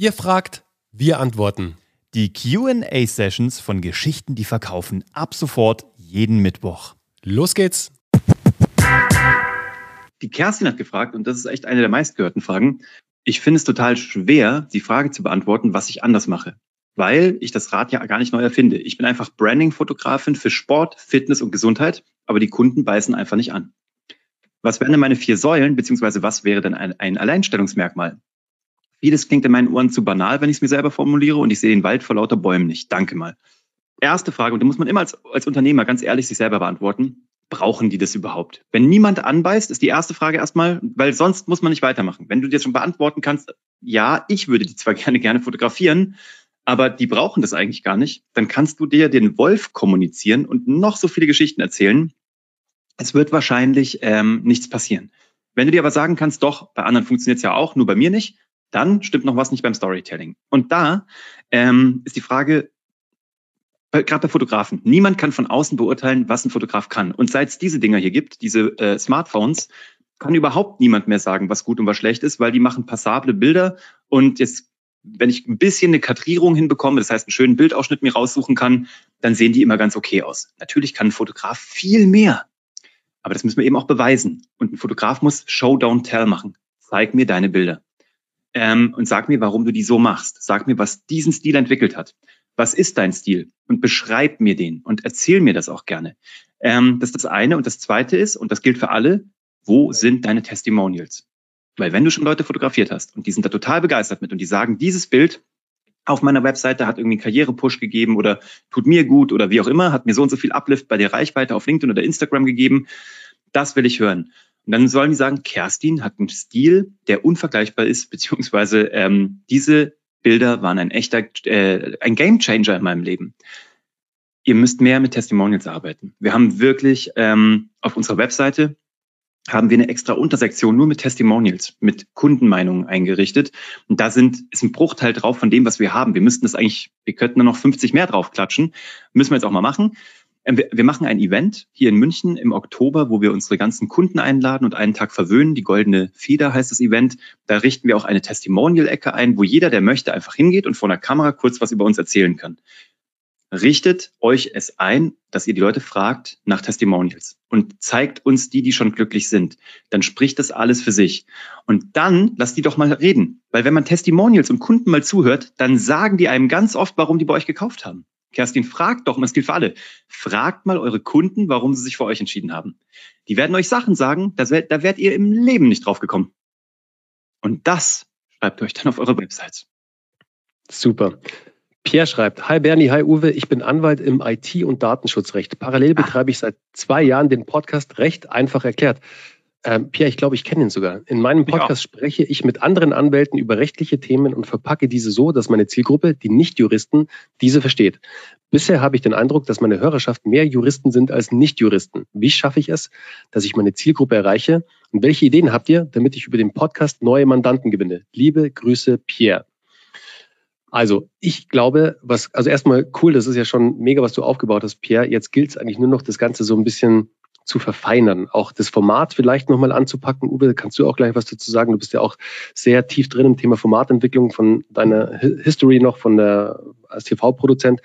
Ihr fragt, wir antworten. Die QA-Sessions von Geschichten, die verkaufen, ab sofort jeden Mittwoch. Los geht's! Die Kerstin hat gefragt, und das ist echt eine der meistgehörten Fragen. Ich finde es total schwer, die Frage zu beantworten, was ich anders mache. Weil ich das Rad ja gar nicht neu erfinde. Ich bin einfach Branding-Fotografin für Sport, Fitness und Gesundheit, aber die Kunden beißen einfach nicht an. Was wären denn meine vier Säulen, beziehungsweise was wäre denn ein, ein Alleinstellungsmerkmal? Vieles klingt in meinen Ohren zu banal, wenn ich es mir selber formuliere und ich sehe den Wald vor lauter Bäumen nicht. Danke mal. Erste Frage, und da muss man immer als, als Unternehmer ganz ehrlich sich selber beantworten. Brauchen die das überhaupt? Wenn niemand anbeißt, ist die erste Frage erstmal, weil sonst muss man nicht weitermachen. Wenn du dir schon beantworten kannst, ja, ich würde die zwar gerne gerne fotografieren, aber die brauchen das eigentlich gar nicht, dann kannst du dir den Wolf kommunizieren und noch so viele Geschichten erzählen. Es wird wahrscheinlich ähm, nichts passieren. Wenn du dir aber sagen kannst, doch, bei anderen funktioniert es ja auch, nur bei mir nicht, dann stimmt noch was nicht beim Storytelling. Und da ähm, ist die Frage, gerade bei Fotografen, niemand kann von außen beurteilen, was ein Fotograf kann. Und seit es diese Dinger hier gibt, diese äh, Smartphones, kann überhaupt niemand mehr sagen, was gut und was schlecht ist, weil die machen passable Bilder. Und jetzt, wenn ich ein bisschen eine Kadrierung hinbekomme, das heißt einen schönen Bildausschnitt mir raussuchen kann, dann sehen die immer ganz okay aus. Natürlich kann ein Fotograf viel mehr. Aber das müssen wir eben auch beweisen. Und ein Fotograf muss Show, don't tell machen. Zeig mir deine Bilder ähm, und sag mir, warum du die so machst. Sag mir, was diesen Stil entwickelt hat. Was ist dein Stil? Und beschreib mir den und erzähl mir das auch gerne. Ähm, das ist das eine. Und das zweite ist, und das gilt für alle, wo sind deine Testimonials? Weil wenn du schon Leute fotografiert hast und die sind da total begeistert mit und die sagen, dieses Bild auf meiner Webseite hat irgendwie einen Karrierepush gegeben oder tut mir gut oder wie auch immer, hat mir so und so viel Uplift bei der Reichweite auf LinkedIn oder Instagram gegeben. Das will ich hören. Und dann sollen die sagen, Kerstin hat einen Stil, der unvergleichbar ist, beziehungsweise ähm, diese Bilder waren ein echter, äh, ein Gamechanger in meinem Leben. Ihr müsst mehr mit Testimonials arbeiten. Wir haben wirklich ähm, auf unserer Webseite haben wir eine extra Untersektion nur mit Testimonials, mit Kundenmeinungen eingerichtet. Und da sind, ist ein Bruchteil drauf von dem, was wir haben. Wir müssten das eigentlich, wir könnten da noch 50 mehr draufklatschen. Müssen wir jetzt auch mal machen. Ähm, wir machen ein Event hier in München im Oktober, wo wir unsere ganzen Kunden einladen und einen Tag verwöhnen. Die Goldene Feder heißt das Event. Da richten wir auch eine Testimonial-Ecke ein, wo jeder, der möchte, einfach hingeht und vor einer Kamera kurz was über uns erzählen kann. Richtet euch es ein, dass ihr die Leute fragt nach Testimonials und zeigt uns die, die schon glücklich sind. Dann spricht das alles für sich. Und dann lasst die doch mal reden. Weil wenn man Testimonials und Kunden mal zuhört, dann sagen die einem ganz oft, warum die bei euch gekauft haben. Kerstin, fragt doch, und das gilt für alle, fragt mal eure Kunden, warum sie sich für euch entschieden haben. Die werden euch Sachen sagen, da, da werdet ihr im Leben nicht drauf gekommen. Und das schreibt euch dann auf eure Website. Super. Pierre schreibt, Hi Bernie, hi Uwe, ich bin Anwalt im IT- und Datenschutzrecht. Parallel ah. betreibe ich seit zwei Jahren den Podcast Recht einfach erklärt. Ähm, Pierre, ich glaube, ich kenne ihn sogar. In meinem Podcast spreche ich mit anderen Anwälten über rechtliche Themen und verpacke diese so, dass meine Zielgruppe, die Nicht-Juristen, diese versteht. Bisher habe ich den Eindruck, dass meine Hörerschaft mehr Juristen sind als Nicht-Juristen. Wie schaffe ich es, dass ich meine Zielgruppe erreiche? Und welche Ideen habt ihr, damit ich über den Podcast neue Mandanten gewinne? Liebe Grüße, Pierre. Also, ich glaube, was, also erstmal cool, das ist ja schon mega, was du aufgebaut hast, Pierre. Jetzt gilt es eigentlich nur noch, das Ganze so ein bisschen zu verfeinern, auch das Format vielleicht nochmal anzupacken. Uwe, kannst du auch gleich was dazu sagen? Du bist ja auch sehr tief drin im Thema Formatentwicklung von deiner History noch von der als TV-Produzent.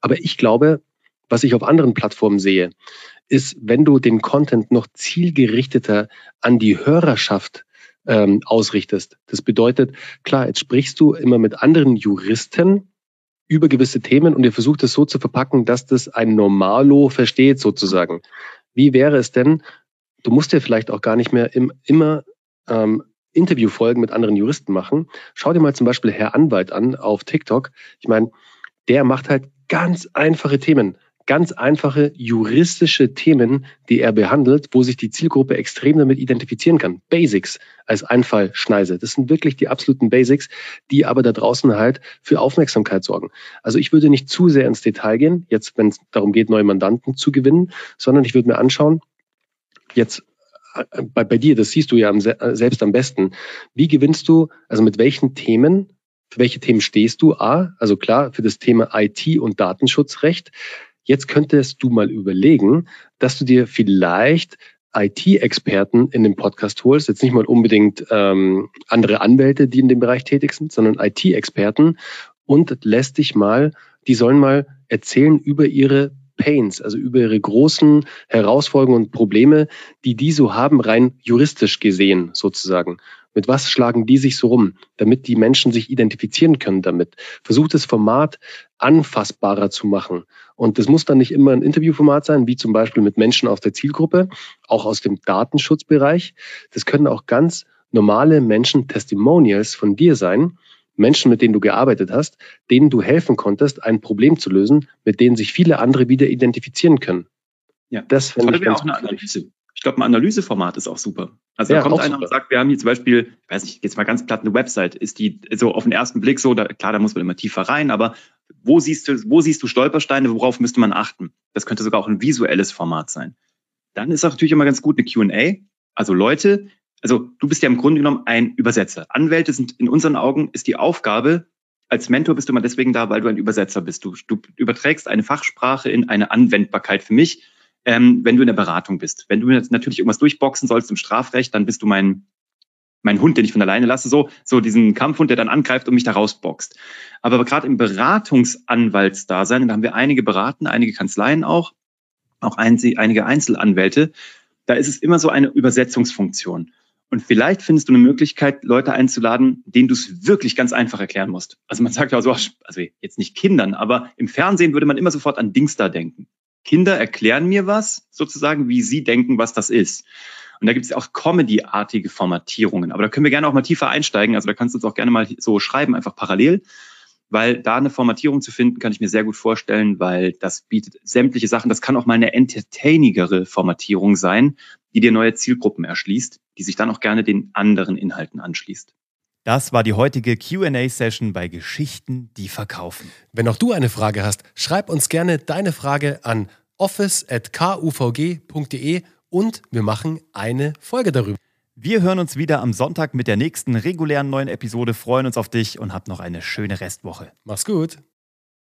Aber ich glaube, was ich auf anderen Plattformen sehe, ist, wenn du den Content noch zielgerichteter an die Hörerschaft ähm, ausrichtest. Das bedeutet, klar, jetzt sprichst du immer mit anderen Juristen über gewisse Themen und ihr versucht es so zu verpacken, dass das ein Normalo versteht sozusagen. Wie wäre es denn, du musst ja vielleicht auch gar nicht mehr im, immer ähm, Interviewfolgen mit anderen Juristen machen. Schau dir mal zum Beispiel Herr Anwalt an auf TikTok. Ich meine, der macht halt ganz einfache Themen, ganz einfache juristische Themen, die er behandelt, wo sich die Zielgruppe extrem damit identifizieren kann. Basics als Einfallschneise. Das sind wirklich die absoluten Basics, die aber da draußen halt für Aufmerksamkeit sorgen. Also ich würde nicht zu sehr ins Detail gehen, jetzt wenn es darum geht, neue Mandanten zu gewinnen, sondern ich würde mir anschauen, jetzt äh, bei, bei dir, das siehst du ja äh, selbst am besten. Wie gewinnst du, also mit welchen Themen, für welche Themen stehst du? A, also klar, für das Thema IT und Datenschutzrecht. Jetzt könntest du mal überlegen, dass du dir vielleicht IT-Experten in den Podcast holst, jetzt nicht mal unbedingt ähm, andere Anwälte, die in dem Bereich tätig sind, sondern IT-Experten und lässt dich mal, die sollen mal erzählen über ihre Pains, also über ihre großen Herausforderungen und Probleme, die die so haben, rein juristisch gesehen sozusagen. Mit was schlagen die sich so rum, damit die Menschen sich identifizieren können damit? Versucht das Format anfassbarer zu machen. Und das muss dann nicht immer ein Interviewformat sein, wie zum Beispiel mit Menschen aus der Zielgruppe, auch aus dem Datenschutzbereich. Das können auch ganz normale Menschen, Testimonials von dir sein, Menschen, mit denen du gearbeitet hast, denen du helfen konntest, ein Problem zu lösen, mit denen sich viele andere wieder identifizieren können. Ja, das finde ich ganz auch eine Analyse. Ich glaube, ein Analyseformat ist auch super. Also ja, da kommt einer super. und sagt, wir haben hier zum Beispiel, ich weiß nicht, jetzt mal ganz platt eine Website, ist die so auf den ersten Blick so, da, klar, da muss man immer tiefer rein, aber wo siehst du, wo siehst du Stolpersteine, worauf müsste man achten? Das könnte sogar auch ein visuelles Format sein. Dann ist auch natürlich immer ganz gut eine Q&A. Also Leute, also du bist ja im Grunde genommen ein Übersetzer. Anwälte sind in unseren Augen ist die Aufgabe, als Mentor bist du immer deswegen da, weil du ein Übersetzer bist. Du, du überträgst eine Fachsprache in eine Anwendbarkeit für mich, ähm, wenn du in der Beratung bist. Wenn du jetzt natürlich irgendwas durchboxen sollst im Strafrecht, dann bist du mein mein Hund, den ich von alleine lasse, so, so diesen Kampfhund, der dann angreift und mich da rausboxt. Aber gerade im Beratungsanwaltsdasein, da haben wir einige beraten, einige Kanzleien auch, auch einige Einzelanwälte, da ist es immer so eine Übersetzungsfunktion. Und vielleicht findest du eine Möglichkeit, Leute einzuladen, denen du es wirklich ganz einfach erklären musst. Also man sagt ja so, also jetzt nicht Kindern, aber im Fernsehen würde man immer sofort an Dingster denken. Kinder erklären mir was, sozusagen, wie sie denken, was das ist. Und da gibt es auch Comedy-artige Formatierungen. Aber da können wir gerne auch mal tiefer einsteigen. Also da kannst du uns auch gerne mal so schreiben, einfach parallel. Weil da eine Formatierung zu finden, kann ich mir sehr gut vorstellen, weil das bietet sämtliche Sachen. Das kann auch mal eine entertainigere Formatierung sein, die dir neue Zielgruppen erschließt, die sich dann auch gerne den anderen Inhalten anschließt. Das war die heutige QA-Session bei Geschichten, die verkaufen. Wenn auch du eine Frage hast, schreib uns gerne deine Frage an office.kuvg.de und wir machen eine Folge darüber. Wir hören uns wieder am Sonntag mit der nächsten regulären neuen Episode, freuen uns auf dich und hab noch eine schöne Restwoche. Mach's gut.